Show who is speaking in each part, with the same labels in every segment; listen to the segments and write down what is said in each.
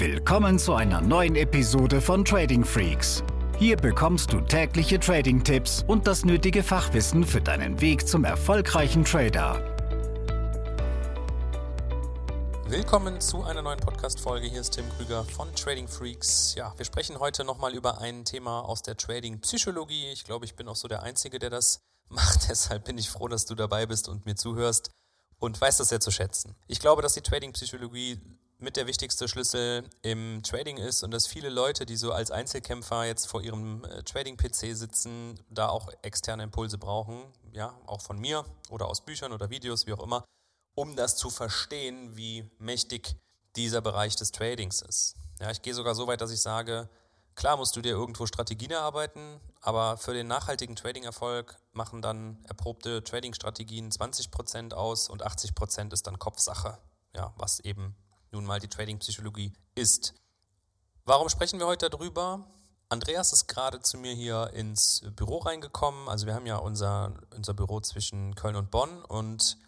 Speaker 1: Willkommen zu einer neuen Episode von Trading Freaks. Hier bekommst du tägliche Trading-Tipps und das nötige Fachwissen für deinen Weg zum erfolgreichen Trader.
Speaker 2: Willkommen zu einer neuen Podcast-Folge. Hier ist Tim Krüger von Trading Freaks. Ja, wir sprechen heute nochmal über ein Thema aus der Trading-Psychologie. Ich glaube, ich bin auch so der Einzige, der das macht. Deshalb bin ich froh, dass du dabei bist und mir zuhörst und weißt das sehr zu schätzen. Ich glaube, dass die Trading-Psychologie mit der wichtigste Schlüssel im Trading ist und dass viele Leute, die so als Einzelkämpfer jetzt vor ihrem äh, Trading-PC sitzen, da auch externe Impulse brauchen, ja, auch von mir oder aus Büchern oder Videos, wie auch immer, um das zu verstehen, wie mächtig dieser Bereich des Tradings ist. Ja, ich gehe sogar so weit, dass ich sage, klar musst du dir irgendwo Strategien erarbeiten, aber für den nachhaltigen Trading-Erfolg machen dann erprobte Trading-Strategien 20% aus und 80% ist dann Kopfsache, ja, was eben nun mal die Trading-Psychologie ist. Warum sprechen wir heute darüber? Andreas ist gerade zu mir hier ins Büro reingekommen. Also wir haben ja unser, unser Büro zwischen Köln und Bonn und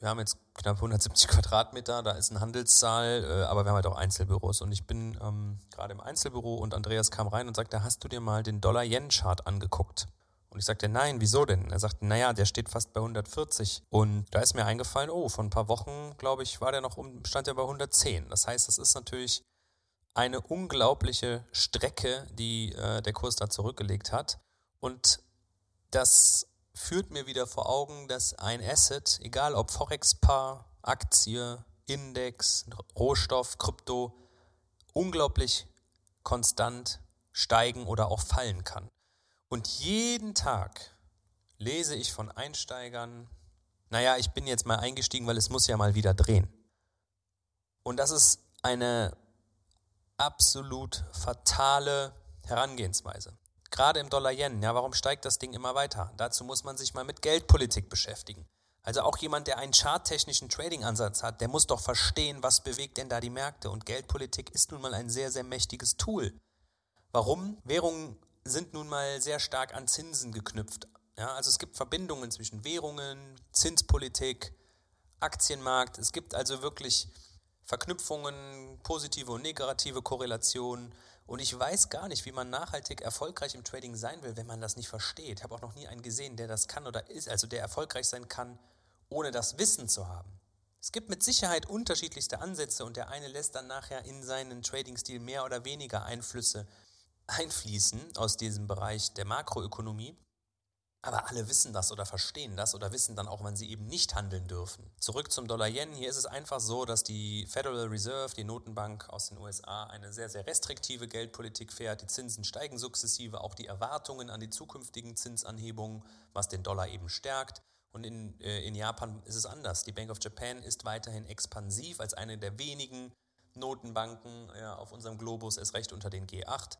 Speaker 2: wir haben jetzt knapp 170 Quadratmeter, da ist ein Handelssaal, äh, aber wir haben halt auch Einzelbüros. Und ich bin ähm, gerade im Einzelbüro und Andreas kam rein und sagte, hast du dir mal den Dollar-Yen-Chart angeguckt? Und ich sagte, nein, wieso denn? Er sagte, naja, der steht fast bei 140. Und da ist mir eingefallen, oh, vor ein paar Wochen, glaube ich, war der noch um, stand er bei 110. Das heißt, das ist natürlich eine unglaubliche Strecke, die äh, der Kurs da zurückgelegt hat. Und das führt mir wieder vor Augen, dass ein Asset, egal ob Forex-Paar, Aktie, Index, Rohstoff, Krypto, unglaublich konstant steigen oder auch fallen kann. Und jeden Tag lese ich von Einsteigern, naja, ich bin jetzt mal eingestiegen, weil es muss ja mal wieder drehen. Und das ist eine absolut fatale Herangehensweise. Gerade im Dollar-Yen, ja, warum steigt das Ding immer weiter? Dazu muss man sich mal mit Geldpolitik beschäftigen. Also auch jemand, der einen charttechnischen Trading-Ansatz hat, der muss doch verstehen, was bewegt denn da die Märkte. Und Geldpolitik ist nun mal ein sehr, sehr mächtiges Tool. Warum? Währungen sind nun mal sehr stark an Zinsen geknüpft. Ja, also es gibt Verbindungen zwischen Währungen, Zinspolitik, Aktienmarkt. Es gibt also wirklich Verknüpfungen, positive und negative Korrelationen. Und ich weiß gar nicht, wie man nachhaltig erfolgreich im Trading sein will, wenn man das nicht versteht. Ich habe auch noch nie einen gesehen, der das kann oder ist, also der erfolgreich sein kann, ohne das Wissen zu haben. Es gibt mit Sicherheit unterschiedlichste Ansätze und der eine lässt dann nachher in seinen Trading-Stil mehr oder weniger Einflüsse einfließen aus diesem Bereich der Makroökonomie. Aber alle wissen das oder verstehen das oder wissen dann auch, wann sie eben nicht handeln dürfen. Zurück zum Dollar-Yen. Hier ist es einfach so, dass die Federal Reserve, die Notenbank aus den USA, eine sehr, sehr restriktive Geldpolitik fährt. Die Zinsen steigen sukzessive, auch die Erwartungen an die zukünftigen Zinsanhebungen, was den Dollar eben stärkt. Und in, äh, in Japan ist es anders. Die Bank of Japan ist weiterhin expansiv als eine der wenigen Notenbanken ja, auf unserem Globus, erst recht unter den G8.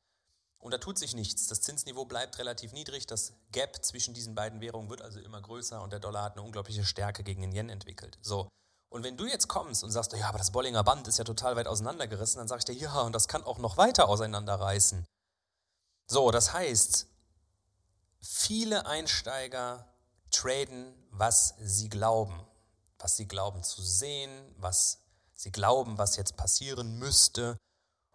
Speaker 2: Und da tut sich nichts. Das Zinsniveau bleibt relativ niedrig. Das Gap zwischen diesen beiden Währungen wird also immer größer und der Dollar hat eine unglaubliche Stärke gegen den Yen entwickelt. So. Und wenn du jetzt kommst und sagst, ja, aber das Bollinger Band ist ja total weit auseinandergerissen, dann sage ich dir, ja, und das kann auch noch weiter auseinanderreißen. So, das heißt, viele Einsteiger traden, was sie glauben. Was sie glauben zu sehen, was sie glauben, was jetzt passieren müsste.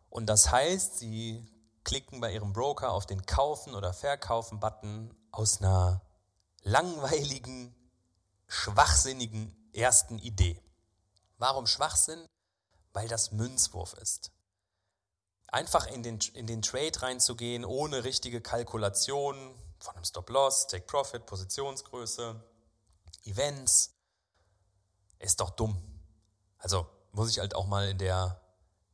Speaker 2: Und das heißt, sie klicken bei ihrem Broker auf den Kaufen- oder Verkaufen-Button aus einer langweiligen, schwachsinnigen ersten Idee. Warum Schwachsinn? Weil das Münzwurf ist. Einfach in den, in den Trade reinzugehen, ohne richtige Kalkulation von einem Stop-Loss, Take-Profit, Positionsgröße, Events, ist doch dumm. Also muss ich halt auch mal in der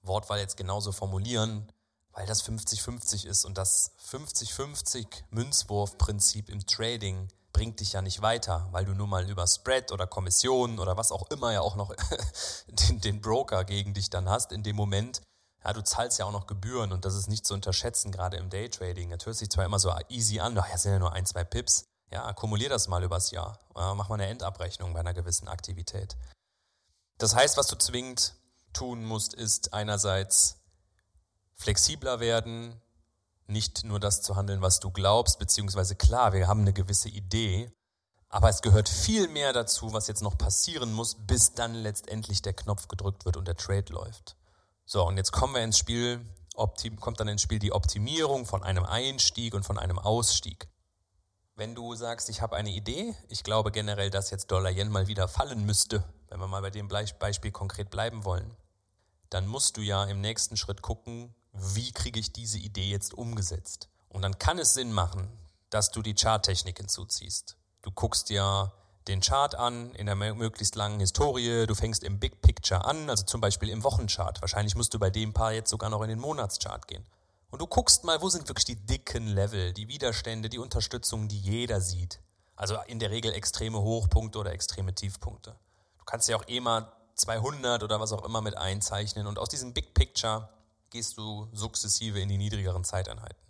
Speaker 2: Wortwahl jetzt genauso formulieren weil das 50-50 ist und das 50-50 Münzwurfprinzip im Trading bringt dich ja nicht weiter, weil du nur mal über Spread oder Kommissionen oder was auch immer ja auch noch den, den Broker gegen dich dann hast in dem Moment. Ja, du zahlst ja auch noch Gebühren und das ist nicht zu unterschätzen, gerade im Daytrading. Das hört sich zwar immer so easy an, doch ja, sind ja nur ein, zwei Pips. Ja, akkumulier das mal übers Jahr. Ja, mach mal eine Endabrechnung bei einer gewissen Aktivität. Das heißt, was du zwingend tun musst, ist einerseits flexibler werden, nicht nur das zu handeln, was du glaubst, beziehungsweise klar, wir haben eine gewisse Idee, aber es gehört viel mehr dazu, was jetzt noch passieren muss, bis dann letztendlich der Knopf gedrückt wird und der Trade läuft. So, und jetzt kommen wir ins Spiel, kommt dann ins Spiel die Optimierung von einem Einstieg und von einem Ausstieg. Wenn du sagst, ich habe eine Idee, ich glaube generell, dass jetzt Dollar-Yen mal wieder fallen müsste, wenn wir mal bei dem Beispiel konkret bleiben wollen, dann musst du ja im nächsten Schritt gucken, wie kriege ich diese Idee jetzt umgesetzt. Und dann kann es Sinn machen, dass du die Charttechnik hinzuziehst. Du guckst dir den Chart an in der möglichst langen Historie, du fängst im Big Picture an, also zum Beispiel im Wochenchart. Wahrscheinlich musst du bei dem Paar jetzt sogar noch in den Monatschart gehen. Und du guckst mal, wo sind wirklich die dicken Level, die Widerstände, die Unterstützung, die jeder sieht. Also in der Regel extreme Hochpunkte oder extreme Tiefpunkte. Du kannst ja auch eh mal 200 oder was auch immer mit einzeichnen und aus diesem Big Picture gehst du sukzessive in die niedrigeren Zeiteinheiten.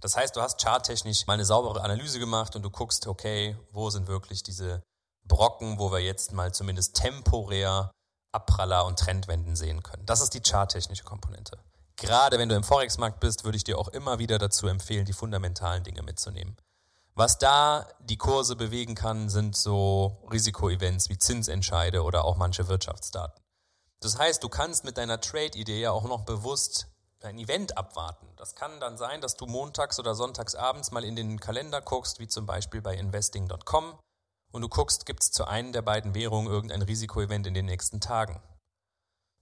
Speaker 2: Das heißt, du hast charttechnisch mal eine saubere Analyse gemacht und du guckst, okay, wo sind wirklich diese Brocken, wo wir jetzt mal zumindest temporär Abpraller und Trendwenden sehen können. Das ist die charttechnische Komponente gerade wenn du im Forex-Markt bist, würde ich dir auch immer wieder dazu empfehlen, die fundamentalen Dinge mitzunehmen. Was da die Kurse bewegen kann, sind so Risikoevents wie Zinsentscheide oder auch manche Wirtschaftsdaten. Das heißt, du kannst mit deiner Trade-Idee ja auch noch bewusst ein Event abwarten. Das kann dann sein, dass du montags oder sonntags abends mal in den Kalender guckst, wie zum Beispiel bei investing.com, und du guckst, gibt es zu einem der beiden Währungen irgendein Risikoevent in den nächsten Tagen.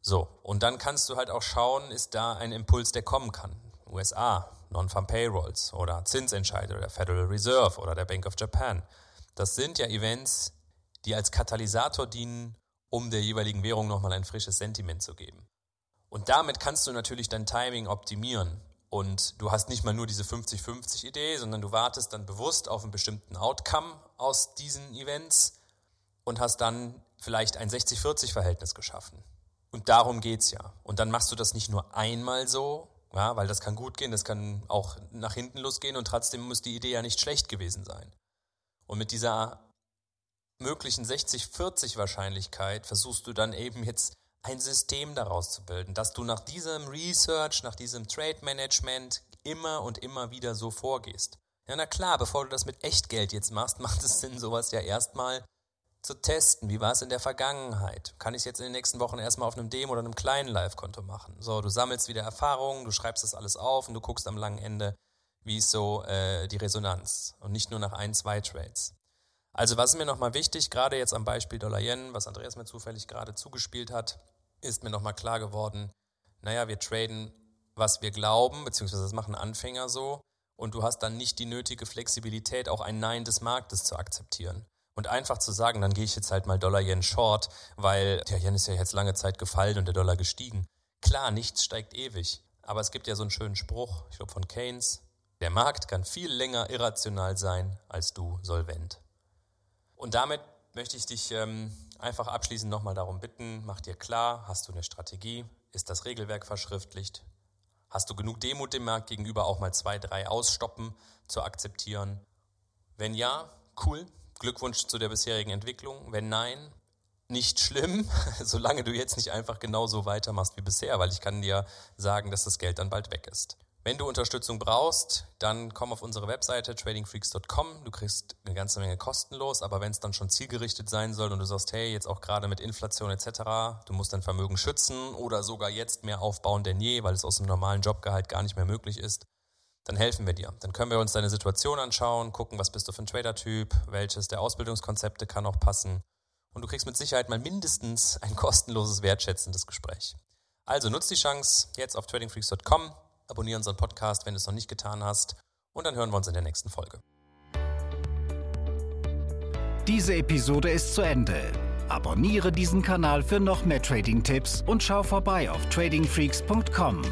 Speaker 2: So, und dann kannst du halt auch schauen, ist da ein Impuls, der kommen kann. USA, Non-Farm Payrolls oder Zinsentscheide der Federal Reserve oder der Bank of Japan. Das sind ja Events, die als Katalysator dienen, um der jeweiligen Währung nochmal ein frisches Sentiment zu geben. Und damit kannst du natürlich dein Timing optimieren. Und du hast nicht mal nur diese 50-50 Idee, sondern du wartest dann bewusst auf einen bestimmten Outcome aus diesen Events und hast dann vielleicht ein 60-40 Verhältnis geschaffen. Und darum geht's ja. Und dann machst du das nicht nur einmal so, ja, weil das kann gut gehen, das kann auch nach hinten losgehen und trotzdem muss die Idee ja nicht schlecht gewesen sein. Und mit dieser möglichen 60-40 Wahrscheinlichkeit versuchst du dann eben jetzt ein System daraus zu bilden, dass du nach diesem Research, nach diesem Trade Management immer und immer wieder so vorgehst. Ja, na klar, bevor du das mit Echtgeld jetzt machst, macht es Sinn, sowas ja erstmal zu testen. Wie war es in der Vergangenheit? Kann ich es jetzt in den nächsten Wochen erstmal auf einem Demo oder einem kleinen Live-Konto machen? So, du sammelst wieder Erfahrungen, du schreibst das alles auf und du guckst am langen Ende, wie ist so äh, die Resonanz und nicht nur nach ein, zwei Trades. Also was ist mir nochmal wichtig, gerade jetzt am Beispiel Dollar Yen, was Andreas mir zufällig gerade zugespielt hat, ist mir nochmal klar geworden, naja, wir traden, was wir glauben, beziehungsweise das machen Anfänger so und du hast dann nicht die nötige Flexibilität, auch ein Nein des Marktes zu akzeptieren. Und einfach zu sagen, dann gehe ich jetzt halt mal Dollar-Yen short, weil der Yen ist ja jetzt lange Zeit gefallen und der Dollar gestiegen. Klar, nichts steigt ewig. Aber es gibt ja so einen schönen Spruch, ich glaube von Keynes, der Markt kann viel länger irrational sein als du solvent. Und damit möchte ich dich ähm, einfach abschließend nochmal darum bitten, mach dir klar, hast du eine Strategie, ist das Regelwerk verschriftlicht, hast du genug Demut dem Markt gegenüber auch mal zwei, drei ausstoppen zu akzeptieren. Wenn ja, cool, Glückwunsch zu der bisherigen Entwicklung. Wenn nein, nicht schlimm, solange du jetzt nicht einfach genauso weitermachst wie bisher, weil ich kann dir sagen, dass das Geld dann bald weg ist. Wenn du Unterstützung brauchst, dann komm auf unsere Webseite tradingfreaks.com. Du kriegst eine ganze Menge kostenlos, aber wenn es dann schon zielgerichtet sein soll und du sagst, hey, jetzt auch gerade mit Inflation etc., du musst dein Vermögen schützen oder sogar jetzt mehr aufbauen denn je, weil es aus dem normalen Jobgehalt gar nicht mehr möglich ist, dann helfen wir dir. Dann können wir uns deine Situation anschauen, gucken, was bist du für ein Trader-Typ, welches der Ausbildungskonzepte kann auch passen. Und du kriegst mit Sicherheit mal mindestens ein kostenloses, wertschätzendes Gespräch. Also nutz die Chance jetzt auf tradingfreaks.com, abonniere unseren Podcast, wenn du es noch nicht getan hast, und dann hören wir uns in der nächsten Folge.
Speaker 1: Diese Episode ist zu Ende. Abonniere diesen Kanal für noch mehr Trading-Tipps und schau vorbei auf tradingfreaks.com.